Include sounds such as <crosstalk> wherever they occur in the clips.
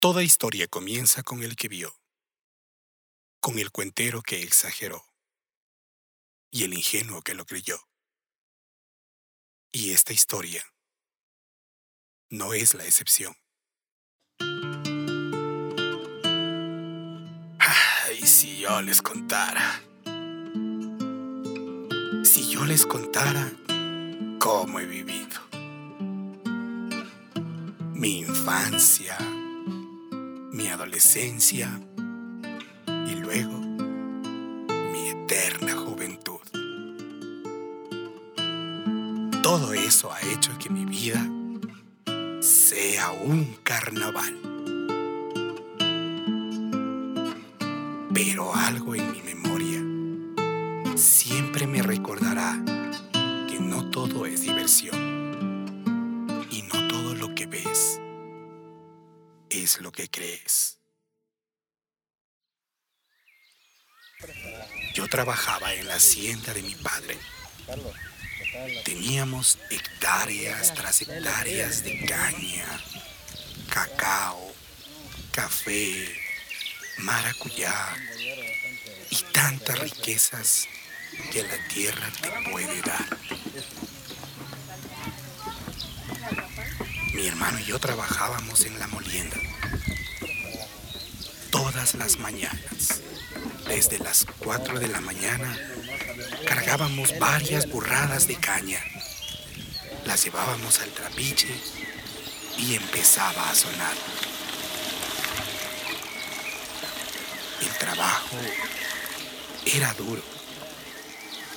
Toda historia comienza con el que vio, con el cuentero que exageró y el ingenuo que lo creyó. Y esta historia no es la excepción. Ay, si yo les contara. Si yo les contara cómo he vivido. Mi infancia, mi adolescencia y luego mi eterna juventud. Todo eso ha hecho que mi vida sea un carnaval. Pero algo en mi memoria siempre me recordará que no todo es diversión lo que crees. Yo trabajaba en la hacienda de mi padre Teníamos hectáreas tras hectáreas de caña, cacao, café, maracuyá y tantas riquezas que la tierra te puede dar. Mi hermano y yo trabajábamos en la molienda las mañanas, desde las 4 de la mañana cargábamos varias burradas de caña. Las llevábamos al trapiche y empezaba a sonar. El trabajo era duro,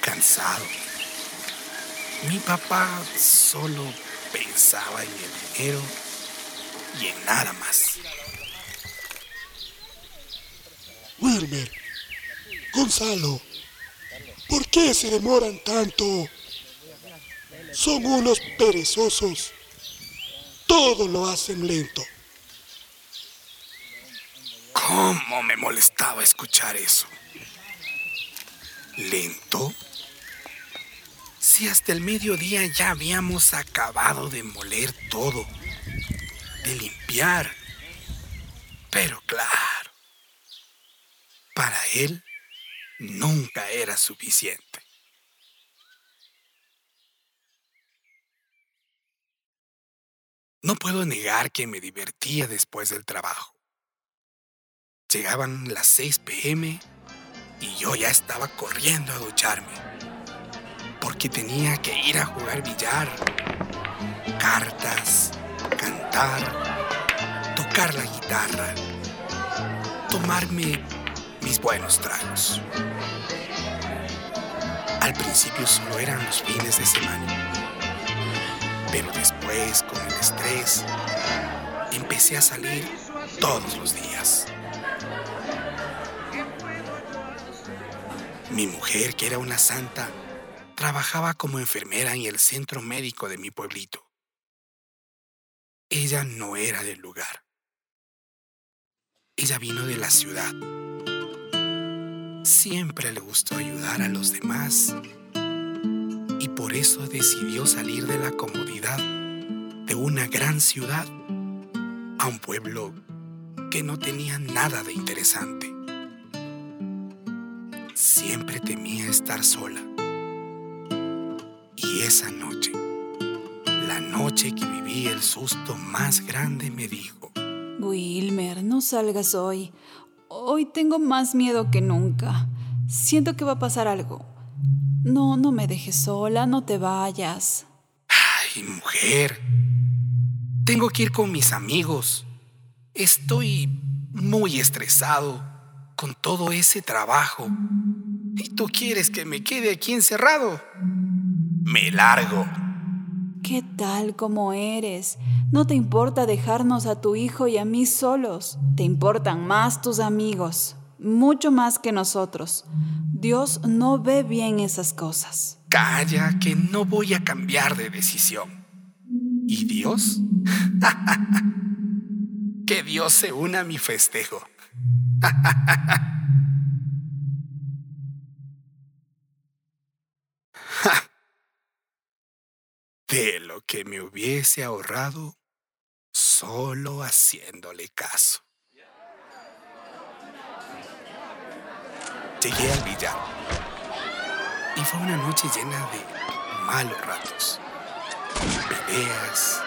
cansado. Mi papá solo pensaba en el dinero y en nada más. Wilmer, Gonzalo, ¿Por qué se demoran tanto? Son unos perezosos. Todo lo hacen lento. ¿Cómo me molestaba escuchar eso? ¿Lento? Si hasta el mediodía ya habíamos acabado de moler todo, de limpiar. Pero claro, para él nunca era suficiente. No puedo negar que me divertía después del trabajo. Llegaban las 6 pm y yo ya estaba corriendo a ducharme, porque tenía que ir a jugar billar, cartas, cantar, tocar la guitarra, tomarme mis buenos tragos. Al principio solo eran los fines de semana, pero después, con el estrés, empecé a salir todos los días. Mi mujer, que era una santa, trabajaba como enfermera en el centro médico de mi pueblito. Ella no era del lugar. Ella vino de la ciudad siempre le gustó ayudar a los demás y por eso decidió salir de la comodidad de una gran ciudad a un pueblo que no tenía nada de interesante. Siempre temía estar sola. Y esa noche, la noche que viví el susto más grande, me dijo, Wilmer, no salgas hoy. Hoy tengo más miedo que nunca. Siento que va a pasar algo. No, no me dejes sola, no te vayas. Ay, mujer. Tengo que ir con mis amigos. Estoy muy estresado con todo ese trabajo. ¿Y tú quieres que me quede aquí encerrado? Me largo. ¿Qué tal como eres? No te importa dejarnos a tu hijo y a mí solos. Te importan más tus amigos, mucho más que nosotros. Dios no ve bien esas cosas. Calla, que no voy a cambiar de decisión. ¿Y Dios? <laughs> que Dios se una a mi festejo. <laughs> de lo que me hubiese ahorrado solo haciéndole caso. Llegué al billar y fue una noche llena de malos ratos. Peleas,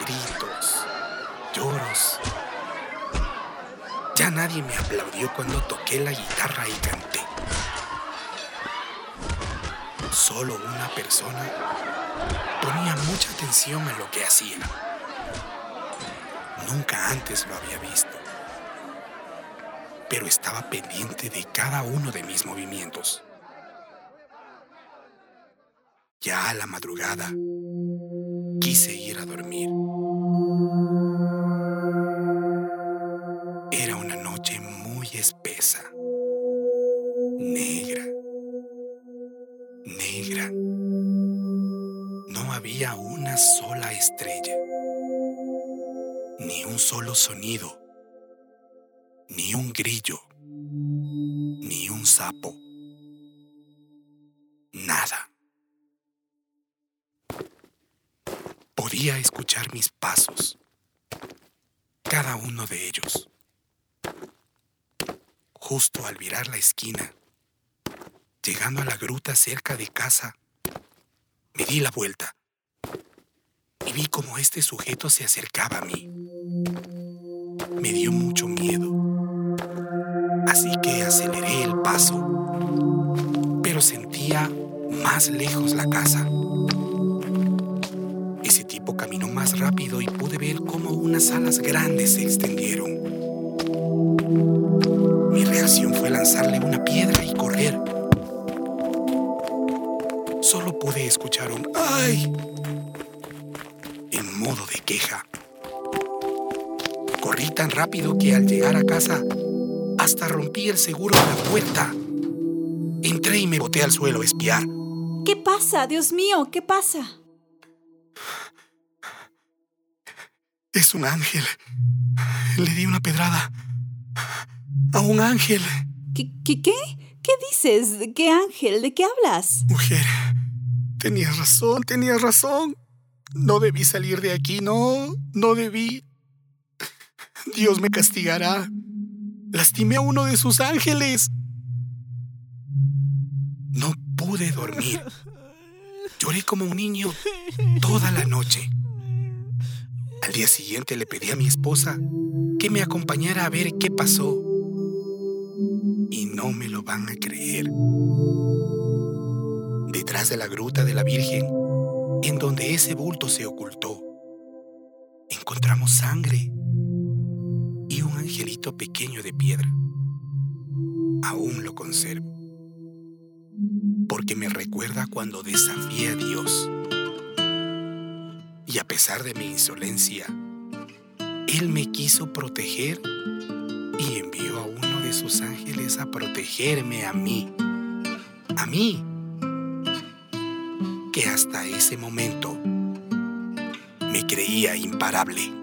gritos, lloros. Ya nadie me aplaudió cuando toqué la guitarra y canté. Solo una persona ponía mucha atención en lo que hacía. Nunca antes lo había visto, pero estaba pendiente de cada uno de mis movimientos. Ya a la madrugada, quise ir a dormir. Una sola estrella, ni un solo sonido, ni un grillo, ni un sapo. Nada. Podía escuchar mis pasos, cada uno de ellos. Justo al virar la esquina, llegando a la gruta cerca de casa, me di la vuelta vi cómo este sujeto se acercaba a mí. Me dio mucho miedo, así que aceleré el paso, pero sentía más lejos la casa. Ese tipo caminó más rápido y pude ver cómo unas alas grandes se extendieron. Mi reacción fue lanzarle una piedra y correr. Solo pude escuchar un ¡ay! Modo de queja. Corrí tan rápido que al llegar a casa hasta rompí el seguro de la puerta. Entré y me boté al suelo a espiar. ¿Qué pasa? Dios mío, ¿qué pasa? Es un ángel. Le di una pedrada. A un ángel. ¿Qué, qué, qué? ¿Qué dices? ¿Qué ángel? ¿De qué hablas? Mujer, tenías razón, tenías razón. No debí salir de aquí, no, no debí. Dios me castigará. Lastimé a uno de sus ángeles. No pude dormir. Lloré como un niño toda la noche. Al día siguiente le pedí a mi esposa que me acompañara a ver qué pasó. Y no me lo van a creer. Detrás de la gruta de la Virgen, en donde ese bulto se ocultó, encontramos sangre y un angelito pequeño de piedra. Aún lo conservo, porque me recuerda cuando desafié a Dios. Y a pesar de mi insolencia, Él me quiso proteger y envió a uno de sus ángeles a protegerme a mí. A mí, que hasta ese momento me creía imparable.